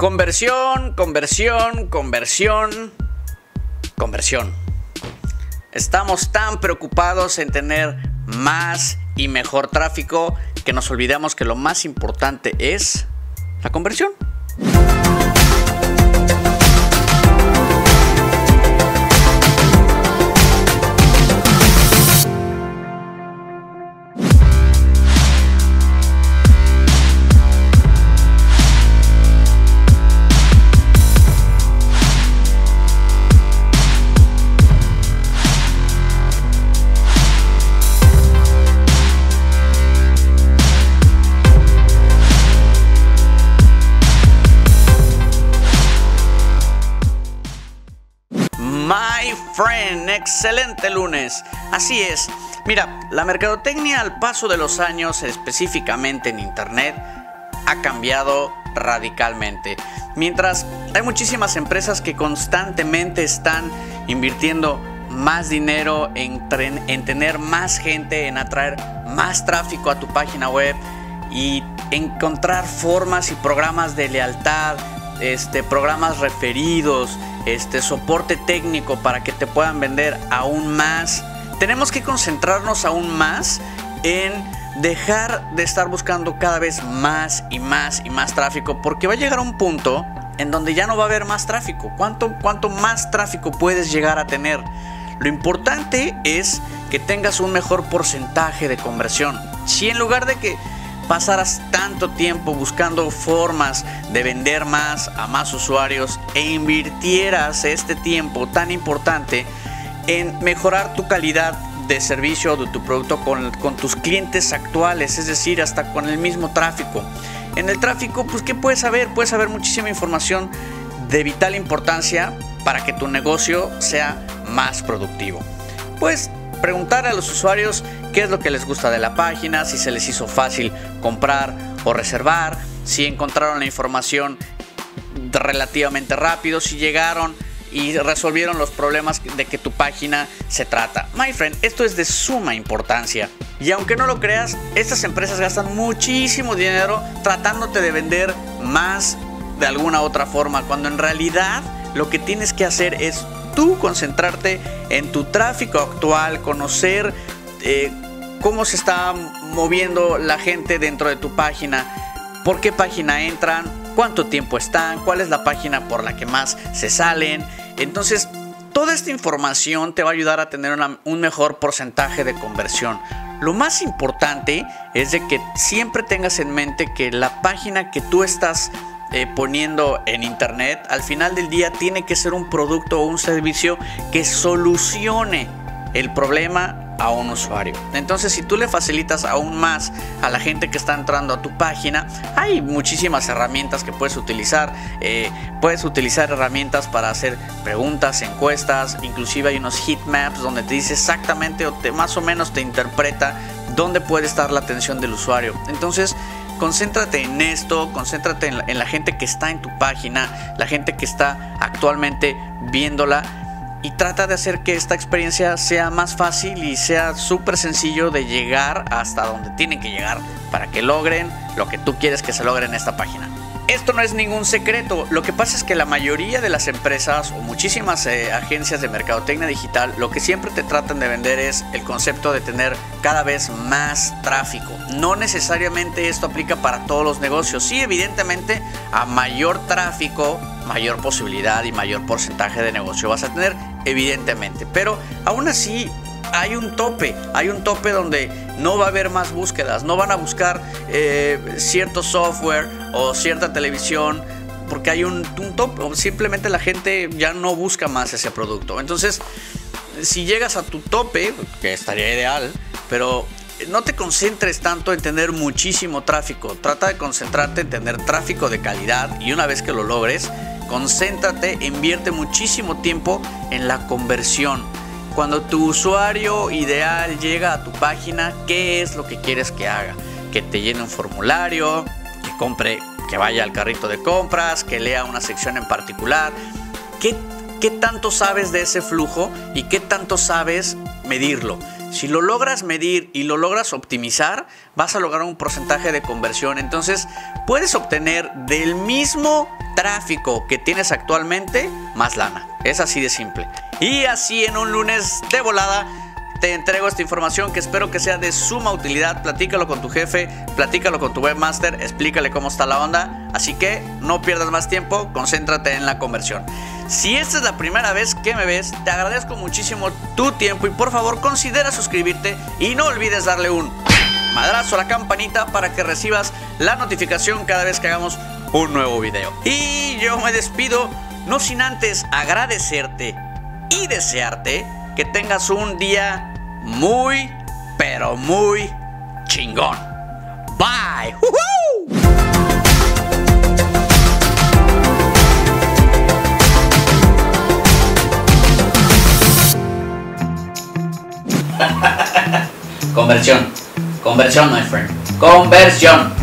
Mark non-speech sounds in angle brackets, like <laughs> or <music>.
Conversión, conversión, conversión, conversión. Estamos tan preocupados en tener más y mejor tráfico que nos olvidamos que lo más importante es la conversión. My friend, excelente lunes. Así es. Mira, la mercadotecnia al paso de los años, específicamente en Internet, ha cambiado radicalmente. Mientras hay muchísimas empresas que constantemente están invirtiendo más dinero en, en tener más gente, en atraer más tráfico a tu página web y encontrar formas y programas de lealtad, este, programas referidos, este, soporte técnico para que te puedan vender aún más. Tenemos que concentrarnos aún más en dejar de estar buscando cada vez más y más y más tráfico porque va a llegar un punto en donde ya no va a haber más tráfico. ¿Cuánto, cuánto más tráfico puedes llegar a tener? Lo importante es que tengas un mejor porcentaje de conversión. Si en lugar de que pasaras tanto tiempo buscando formas de vender más a más usuarios e invirtieras este tiempo tan importante en mejorar tu calidad de servicio de tu producto con, con, tus clientes actuales, es decir, hasta con el mismo tráfico. En el tráfico, pues, ¿qué puedes saber? Puedes saber muchísima información de vital importancia para que tu negocio sea más productivo. Pues preguntar a los usuarios qué es lo que les gusta de la página, si se les hizo fácil comprar o reservar, si encontraron la información relativamente rápido, si llegaron y resolvieron los problemas de que tu página se trata. My friend, esto es de suma importancia. Y aunque no lo creas, estas empresas gastan muchísimo dinero tratándote de vender más de alguna otra forma, cuando en realidad lo que tienes que hacer es tú concentrarte en tu tráfico actual, conocer eh, cómo se está moviendo la gente dentro de tu página, por qué página entran, cuánto tiempo están, cuál es la página por la que más se salen. Entonces, toda esta información te va a ayudar a tener un mejor porcentaje de conversión. Lo más importante es de que siempre tengas en mente que la página que tú estás eh, poniendo en internet, al final del día tiene que ser un producto o un servicio que solucione el problema a un usuario. Entonces, si tú le facilitas aún más a la gente que está entrando a tu página, hay muchísimas herramientas que puedes utilizar. Eh, puedes utilizar herramientas para hacer preguntas, encuestas, inclusive hay unos heat maps donde te dice exactamente o te, más o menos te interpreta dónde puede estar la atención del usuario. Entonces, concéntrate en esto, concéntrate en la, en la, gente que está en tu página, la gente que está actualmente viéndola y trata de hacer que esta experiencia sea más fácil y sea súper sencillo de llegar hasta donde tienen que llegar para que logren lo que tú quieres que se logre en esta página. Esto no es ningún secreto, lo que pasa es que la mayoría de las empresas o muchísimas eh, agencias de mercadotecnia digital lo que siempre te tratan de vender es el concepto de tener cada vez más tráfico. No necesariamente esto aplica para todos los negocios, sí evidentemente a mayor tráfico, mayor posibilidad y mayor porcentaje de negocio vas a tener, evidentemente, pero aún así hay un tope, hay un tope donde no va a haber más búsquedas, no van a buscar eh, cierto software o cierta televisión porque hay un, tope, o simplemente la gente ya no busca más ese producto. Entonces, si llegas a tu tope, que estaría ideal, pero no te concentres tanto en tener muchísimo tráfico, trata de concentrarte en tener tráfico de calidad y una vez que lo logres, concéntrate, invierte muchísimo tiempo en la conversión cuando tu usuario ideal llega a tu página, ¿qué es lo que quieres que haga? Que te llene un formulario, compre, que vaya al carrito de compras, que lea una sección en particular. ¿Qué, qué tanto sabes de ese flujo y qué tanto sabes medirlo? Si lo logras medir y lo logras optimizar, vas a lograr un porcentaje de conversión. Entonces, puedes obtener del mismo tráfico que tienes actualmente, más lana. Es así de simple. Y así en un lunes de volada te entrego esta información que espero que sea de suma utilidad. Platícalo con tu jefe, platícalo con tu webmaster, explícale cómo está la onda. Así que no pierdas más tiempo, concéntrate en la conversión. Si esta es la primera vez que me ves, te agradezco muchísimo tu tiempo y por favor considera suscribirte y no olvides darle un madrazo a la campanita para que recibas la notificación cada vez que hagamos un nuevo video. Y yo me despido, no sin antes agradecerte y desearte que tengas un día muy, pero muy chingón. Bye. <laughs> Conversión. Conversión, my friend. Conversión.